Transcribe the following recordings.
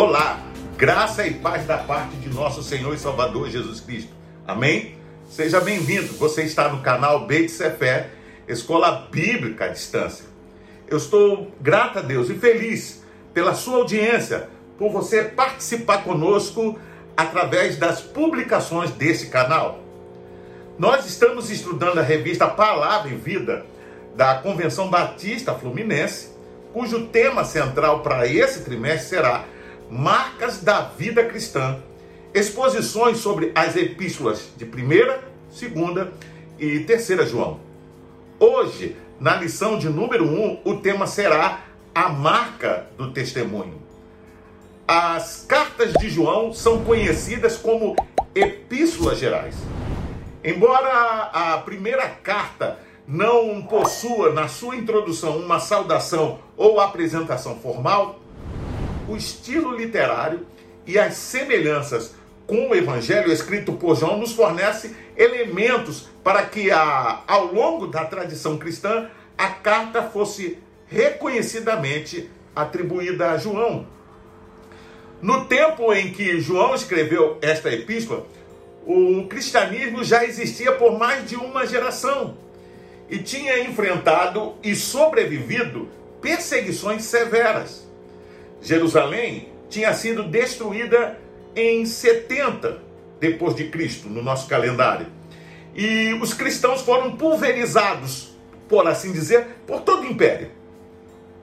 Olá, graça e paz da parte de nosso Senhor e Salvador Jesus Cristo. Amém? Seja bem-vindo. Você está no canal Beit Cefé, Escola Bíblica à Distância. Eu estou grato a Deus e feliz pela sua audiência, por você participar conosco através das publicações desse canal. Nós estamos estudando a revista Palavra e Vida da Convenção Batista Fluminense, cujo tema central para esse trimestre será Marcas da Vida Cristã. Exposições sobre as epístolas de 1, 2 e 3 João. Hoje, na lição de número 1, o tema será a marca do testemunho. As cartas de João são conhecidas como epístolas gerais. Embora a primeira carta não possua na sua introdução uma saudação ou apresentação formal, o estilo literário e as semelhanças com o evangelho escrito por João nos fornece elementos para que a, ao longo da tradição cristã a carta fosse reconhecidamente atribuída a João. No tempo em que João escreveu esta epístola, o cristianismo já existia por mais de uma geração e tinha enfrentado e sobrevivido perseguições severas. Jerusalém tinha sido destruída em 70 depois de Cristo no nosso calendário. E os cristãos foram pulverizados, por assim dizer, por todo o império.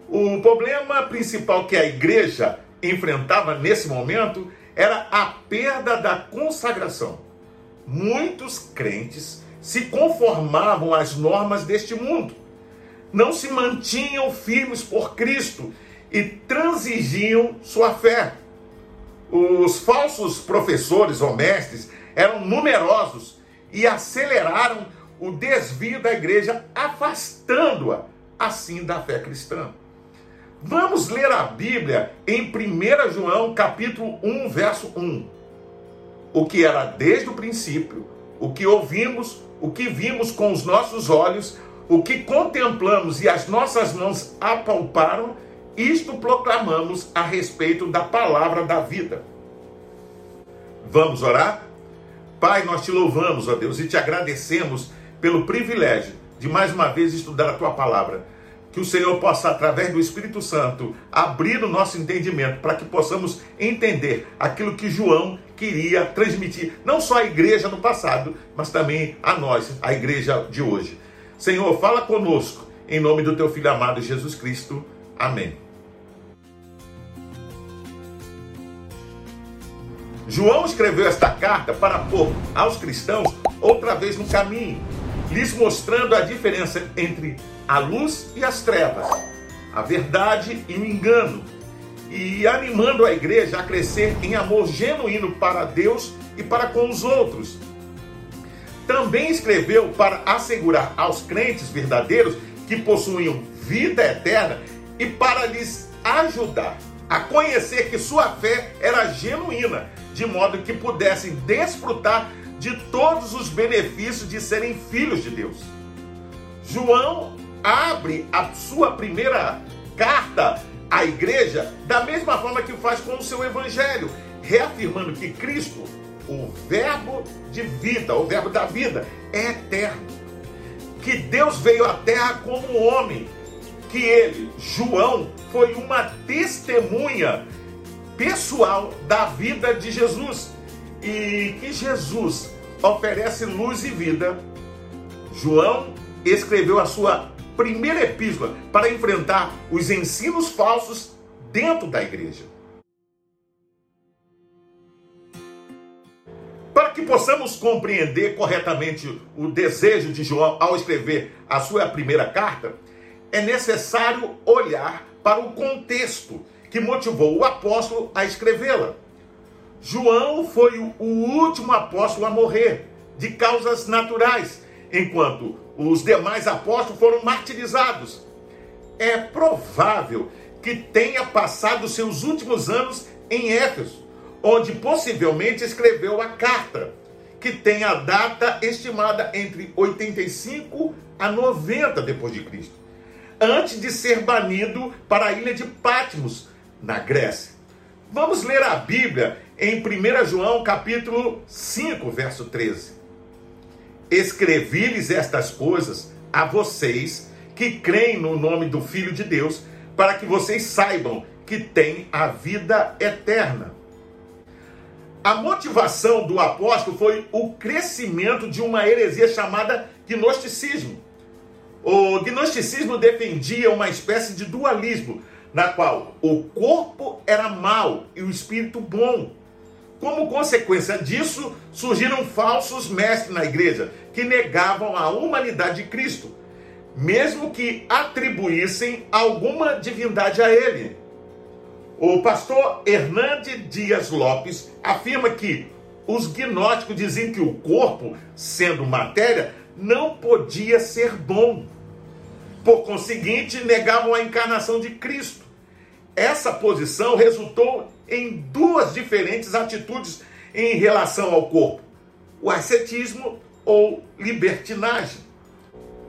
O problema principal que a igreja enfrentava nesse momento era a perda da consagração. Muitos crentes se conformavam às normas deste mundo, não se mantinham firmes por Cristo e transigiam sua fé. Os falsos professores ou mestres eram numerosos e aceleraram o desvio da igreja, afastando-a assim da fé cristã. Vamos ler a Bíblia em 1 João, capítulo 1, verso 1. O que era desde o princípio, o que ouvimos, o que vimos com os nossos olhos, o que contemplamos e as nossas mãos apalparam, isto proclamamos a respeito da palavra da vida. Vamos orar? Pai, nós te louvamos, ó Deus, e te agradecemos pelo privilégio de mais uma vez estudar a tua palavra. Que o Senhor possa, através do Espírito Santo, abrir o nosso entendimento para que possamos entender aquilo que João queria transmitir, não só à igreja no passado, mas também a nós, a igreja de hoje. Senhor, fala conosco, em nome do teu filho amado Jesus Cristo. Amém. João escreveu esta carta para pôr aos cristãos outra vez no caminho, lhes mostrando a diferença entre a luz e as trevas, a verdade e o engano, e animando a igreja a crescer em amor genuíno para Deus e para com os outros. Também escreveu para assegurar aos crentes verdadeiros que possuíam vida eterna e para lhes ajudar a conhecer que sua fé era genuína de modo que pudessem desfrutar de todos os benefícios de serem filhos de Deus. João abre a sua primeira carta à igreja da mesma forma que faz com o seu evangelho, reafirmando que Cristo, o verbo de vida, o verbo da vida, é eterno. Que Deus veio à terra como homem, que ele, João, foi uma testemunha pessoal da vida de Jesus e que Jesus oferece luz e vida. João escreveu a sua primeira epístola para enfrentar os ensinos falsos dentro da igreja. Para que possamos compreender corretamente o desejo de João ao escrever a sua primeira carta, é necessário olhar para o contexto que motivou o apóstolo a escrevê-la. João foi o último apóstolo a morrer de causas naturais, enquanto os demais apóstolos foram martirizados. É provável que tenha passado seus últimos anos em Éfeso, onde possivelmente escreveu a carta, que tem a data estimada entre 85 a 90 depois de Cristo, antes de ser banido para a ilha de Patmos, na Grécia. Vamos ler a Bíblia em 1 João capítulo 5, verso 13. Escrevi-lhes estas coisas a vocês que creem no nome do Filho de Deus, para que vocês saibam que têm a vida eterna. A motivação do apóstolo foi o crescimento de uma heresia chamada gnosticismo. O gnosticismo defendia uma espécie de dualismo, na qual o corpo era mau e o espírito bom. Como consequência disso, surgiram falsos mestres na igreja que negavam a humanidade de Cristo, mesmo que atribuíssem alguma divindade a ele. O pastor Hernande Dias Lopes afirma que os gnósticos diziam que o corpo, sendo matéria, não podia ser bom. Por conseguinte, negavam a encarnação de Cristo. Essa posição resultou em duas diferentes atitudes em relação ao corpo: o ascetismo ou libertinagem.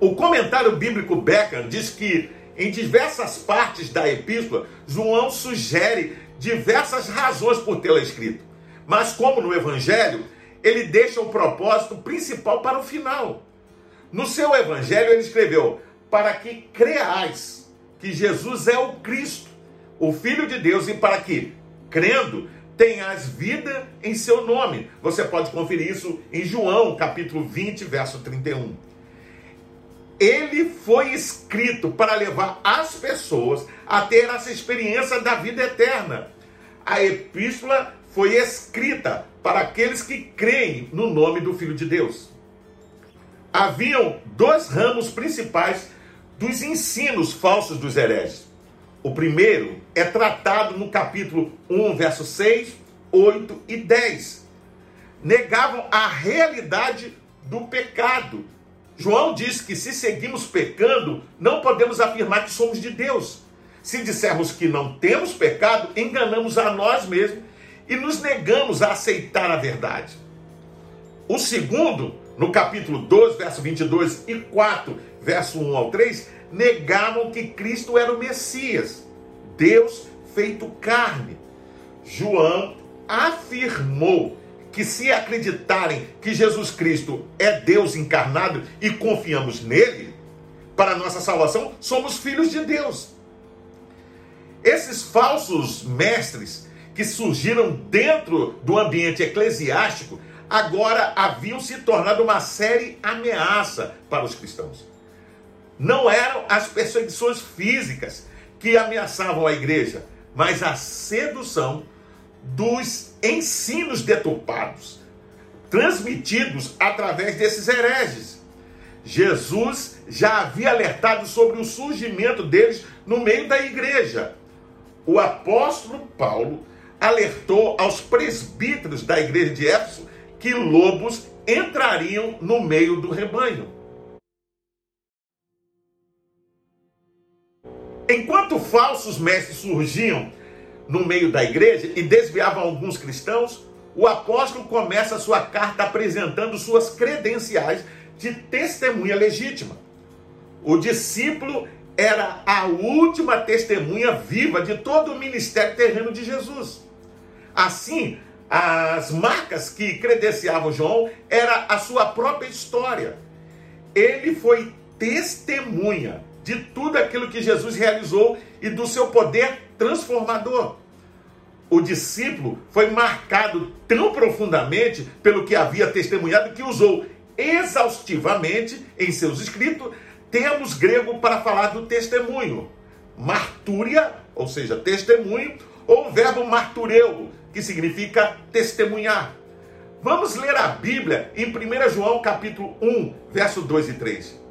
O comentário bíblico Beckham diz que em diversas partes da epístola, João sugere diversas razões por tê-la escrito. Mas, como no Evangelho, ele deixa o propósito principal para o final. No seu Evangelho, ele escreveu: para que creais que Jesus é o Cristo, o Filho de Deus, e para que, crendo, tenhas vida em seu nome. Você pode conferir isso em João, capítulo 20, verso 31. Ele foi escrito para levar as pessoas a ter essa experiência da vida eterna. A epístola foi escrita para aqueles que creem no nome do Filho de Deus. Haviam dois ramos principais dos ensinos falsos dos hereges. O primeiro é tratado no capítulo 1, verso 6, 8 e 10. Negavam a realidade do pecado. João diz que se seguimos pecando, não podemos afirmar que somos de Deus. Se dissermos que não temos pecado, enganamos a nós mesmos e nos negamos a aceitar a verdade. O segundo, no capítulo 12, verso 22 e 4, verso 1 ao 3, negavam que Cristo era o Messias, Deus feito carne. João afirmou que se acreditarem que Jesus Cristo é Deus encarnado e confiamos nele, para nossa salvação, somos filhos de Deus. Esses falsos mestres que surgiram dentro do ambiente eclesiástico agora haviam se tornado uma série ameaça para os cristãos. Não eram as perseguições físicas que ameaçavam a igreja, mas a sedução dos ensinos deturpados, transmitidos através desses hereges. Jesus já havia alertado sobre o surgimento deles no meio da igreja. O apóstolo Paulo alertou aos presbíteros da igreja de Éfeso que lobos entrariam no meio do rebanho. Enquanto falsos mestres surgiam no meio da igreja e desviavam alguns cristãos, o apóstolo começa a sua carta apresentando suas credenciais de testemunha legítima. O discípulo era a última testemunha viva de todo o ministério terreno de Jesus. Assim, as marcas que credenciavam João era a sua própria história. Ele foi testemunha de tudo aquilo que Jesus realizou e do seu poder transformador. O discípulo foi marcado tão profundamente pelo que havia testemunhado que usou exaustivamente em seus escritos termos grego para falar do testemunho. Martúria, ou seja, testemunho, ou o verbo martureu, que significa testemunhar. Vamos ler a Bíblia em 1 João capítulo 1, verso 2 e 3.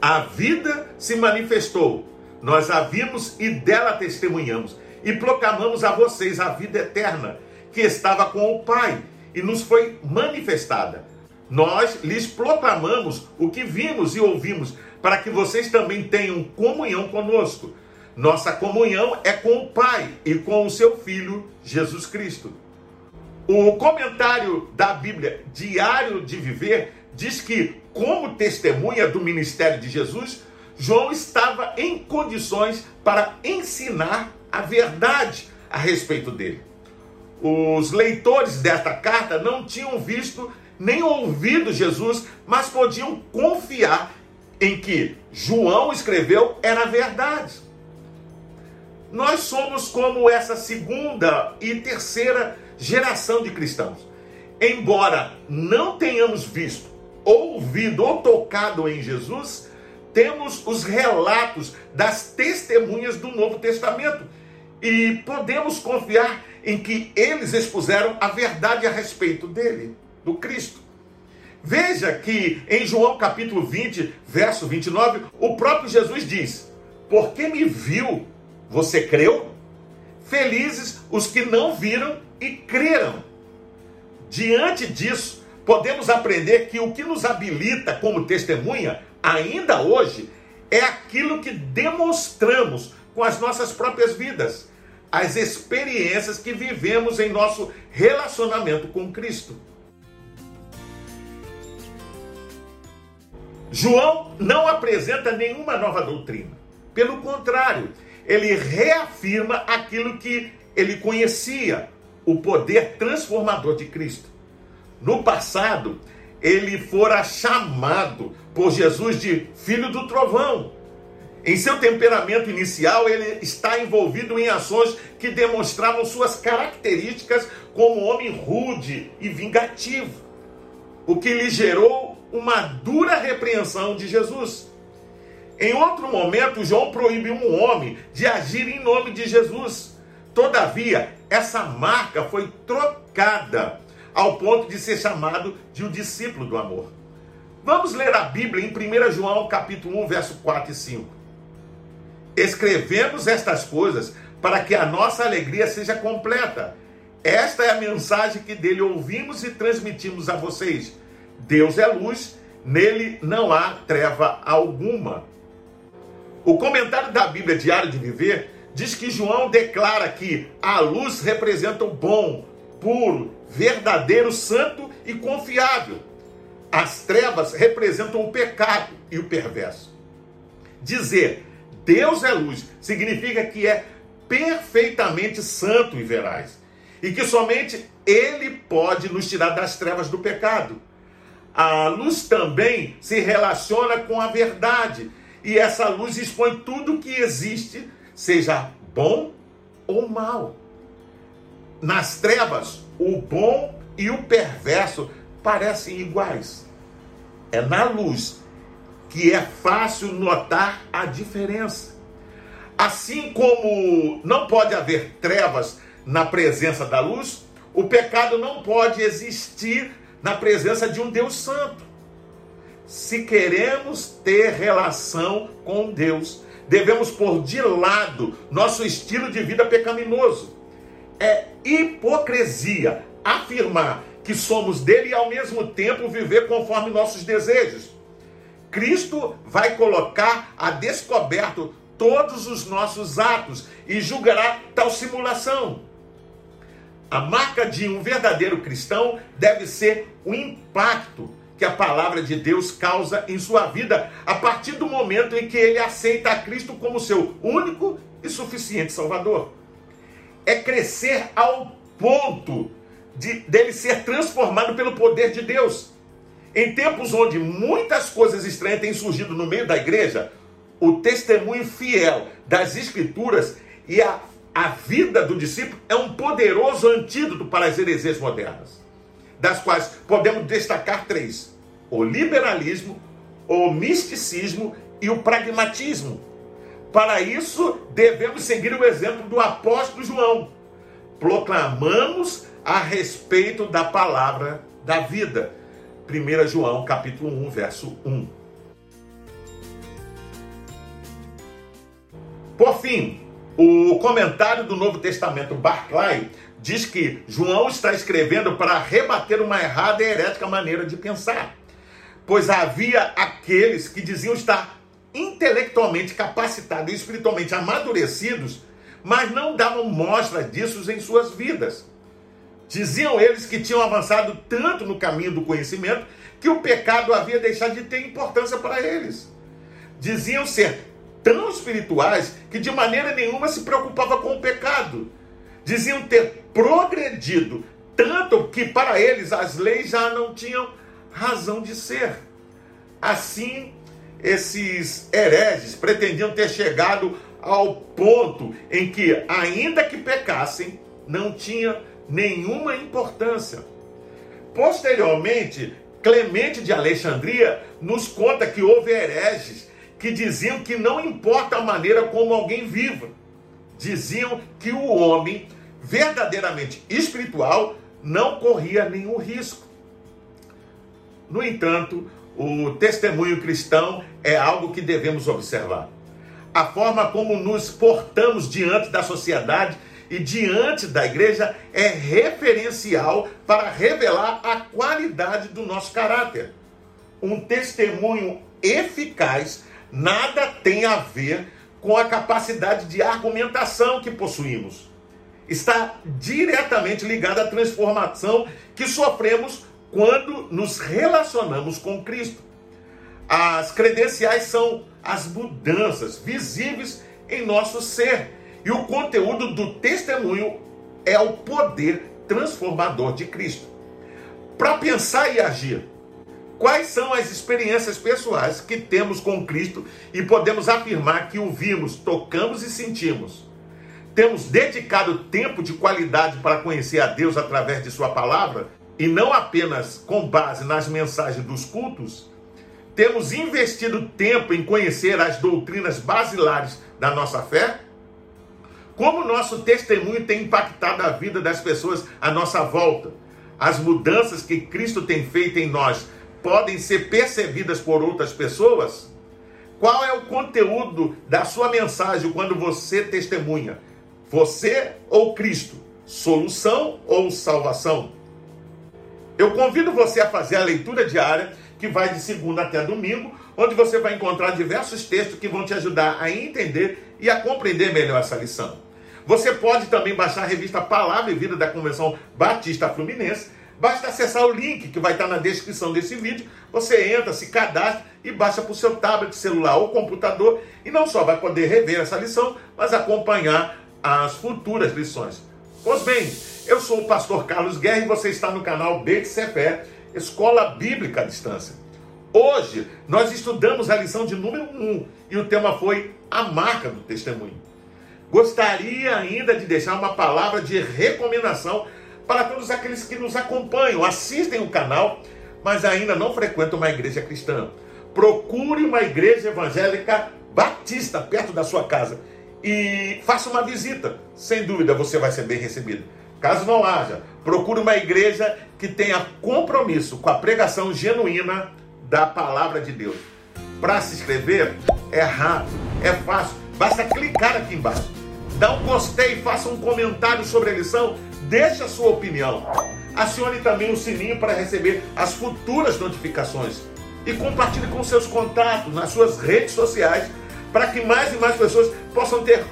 A vida se manifestou, nós a vimos e dela testemunhamos, e proclamamos a vocês a vida eterna, que estava com o Pai e nos foi manifestada. Nós lhes proclamamos o que vimos e ouvimos, para que vocês também tenham comunhão conosco. Nossa comunhão é com o Pai e com o seu Filho, Jesus Cristo. O comentário da Bíblia Diário de Viver diz que, como testemunha do ministério de Jesus, João estava em condições para ensinar a verdade a respeito dele. Os leitores desta carta não tinham visto nem ouvido Jesus, mas podiam confiar em que João escreveu era verdade. Nós somos como essa segunda e terceira geração de cristãos. Embora não tenhamos visto, ouvido ou tocado em Jesus, temos os relatos das testemunhas do Novo Testamento e podemos confiar em que eles expuseram a verdade a respeito dele, do Cristo. Veja que em João capítulo 20, verso 29, o próprio Jesus diz: Porque me viu, você creu? Felizes os que não viram e creram. Diante disso, podemos aprender que o que nos habilita como testemunha, ainda hoje, é aquilo que demonstramos com as nossas próprias vidas, as experiências que vivemos em nosso relacionamento com Cristo. João não apresenta nenhuma nova doutrina. Pelo contrário, ele reafirma aquilo que ele conhecia, o poder transformador de Cristo. No passado, ele fora chamado por Jesus de filho do trovão. Em seu temperamento inicial, ele está envolvido em ações que demonstravam suas características como homem rude e vingativo, o que lhe gerou uma dura repreensão de Jesus. Em outro momento, João proíbe um homem de agir em nome de Jesus. Todavia, essa marca foi trocada ao ponto de ser chamado de um discípulo do amor. Vamos ler a Bíblia em 1 João capítulo 1, verso 4 e 5. Escrevemos estas coisas para que a nossa alegria seja completa. Esta é a mensagem que dele ouvimos e transmitimos a vocês. Deus é luz, nele não há treva alguma. O comentário da Bíblia Diário de Viver diz que João declara que a luz representa o bom, puro, verdadeiro, santo e confiável. As trevas representam o pecado e o perverso. Dizer Deus é luz significa que é perfeitamente santo e veraz. E que somente Ele pode nos tirar das trevas do pecado. A luz também se relaciona com a verdade. E essa luz expõe tudo que existe, seja bom ou mal. Nas trevas, o bom e o perverso parecem iguais. É na luz que é fácil notar a diferença. Assim como não pode haver trevas na presença da luz, o pecado não pode existir na presença de um Deus Santo. Se queremos ter relação com Deus, devemos pôr de lado nosso estilo de vida pecaminoso. É hipocrisia afirmar que somos dele e ao mesmo tempo viver conforme nossos desejos. Cristo vai colocar a descoberto todos os nossos atos e julgará tal simulação. A marca de um verdadeiro cristão deve ser o impacto que a palavra de Deus causa em sua vida a partir do momento em que ele aceita a Cristo como seu único e suficiente Salvador. É crescer ao ponto de dele ser transformado pelo poder de Deus. Em tempos onde muitas coisas estranhas têm surgido no meio da igreja, o testemunho fiel das Escrituras e a a vida do discípulo é um poderoso antídoto para as heresias modernas, das quais podemos destacar três: o liberalismo, o misticismo e o pragmatismo. Para isso, devemos seguir o exemplo do apóstolo João. Proclamamos a respeito da palavra da vida. 1 João capítulo 1, verso 1. Por fim, o comentário do Novo Testamento, Barclay, diz que João está escrevendo para rebater uma errada e herética maneira de pensar. Pois havia aqueles que diziam estar intelectualmente capacitados e espiritualmente amadurecidos, mas não davam mostra disso em suas vidas. Diziam eles que tinham avançado tanto no caminho do conhecimento que o pecado havia deixado de ter importância para eles. Diziam ser tão espirituais que de maneira nenhuma se preocupava com o pecado. diziam ter progredido tanto que para eles as leis já não tinham razão de ser. Assim, esses hereges pretendiam ter chegado ao ponto em que, ainda que pecassem, não tinha nenhuma importância. Posteriormente, Clemente de Alexandria nos conta que houve hereges que diziam que não importa a maneira como alguém viva, diziam que o homem verdadeiramente espiritual não corria nenhum risco. No entanto, o testemunho cristão é algo que devemos observar. A forma como nos portamos diante da sociedade e diante da igreja é referencial para revelar a qualidade do nosso caráter. Um testemunho eficaz nada tem a ver com a capacidade de argumentação que possuímos. Está diretamente ligado à transformação que sofremos quando nos relacionamos com Cristo. As credenciais são as mudanças visíveis em nosso ser. E o conteúdo do testemunho é o poder transformador de Cristo. Para pensar e agir, quais são as experiências pessoais que temos com Cristo e podemos afirmar que o vimos, tocamos e sentimos? Temos dedicado tempo de qualidade para conhecer a Deus através de Sua palavra e não apenas com base nas mensagens dos cultos? Temos investido tempo em conhecer as doutrinas basilares da nossa fé? Como nosso testemunho tem impactado a vida das pessoas à nossa volta? As mudanças que Cristo tem feito em nós podem ser percebidas por outras pessoas? Qual é o conteúdo da sua mensagem quando você testemunha? Você ou Cristo? Solução ou salvação? Eu convido você a fazer a leitura diária, que vai de segunda até domingo, onde você vai encontrar diversos textos que vão te ajudar a entender e a compreender melhor essa lição. Você pode também baixar a revista Palavra e Vida da Convenção Batista Fluminense. Basta acessar o link que vai estar na descrição desse vídeo. Você entra, se cadastra e baixa para o seu tablet, celular ou computador. E não só vai poder rever essa lição, mas acompanhar as futuras lições. Pois bem, eu sou o pastor Carlos Guerra e você está no canal BTCFé, Escola Bíblica à Distância. Hoje nós estudamos a lição de número 1 e o tema foi a marca do testemunho. Gostaria ainda de deixar uma palavra de recomendação para todos aqueles que nos acompanham, assistem o canal, mas ainda não frequentam uma igreja cristã. Procure uma igreja evangélica batista perto da sua casa e faça uma visita. Sem dúvida você vai ser bem recebido. Caso não haja, procure uma igreja que tenha compromisso com a pregação genuína da palavra de Deus. Para se inscrever é rápido, é fácil, basta clicar aqui embaixo. Dá um gostei, faça um comentário sobre a lição, deixe a sua opinião. Acione também o sininho para receber as futuras notificações e compartilhe com seus contatos nas suas redes sociais para que mais e mais pessoas possam ter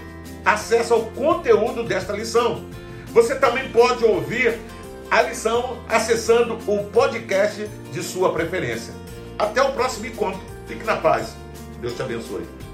acesso ao conteúdo desta lição. Você também pode ouvir a lição acessando o podcast de sua preferência. Até o próximo encontro. Fique na paz. Deus te abençoe.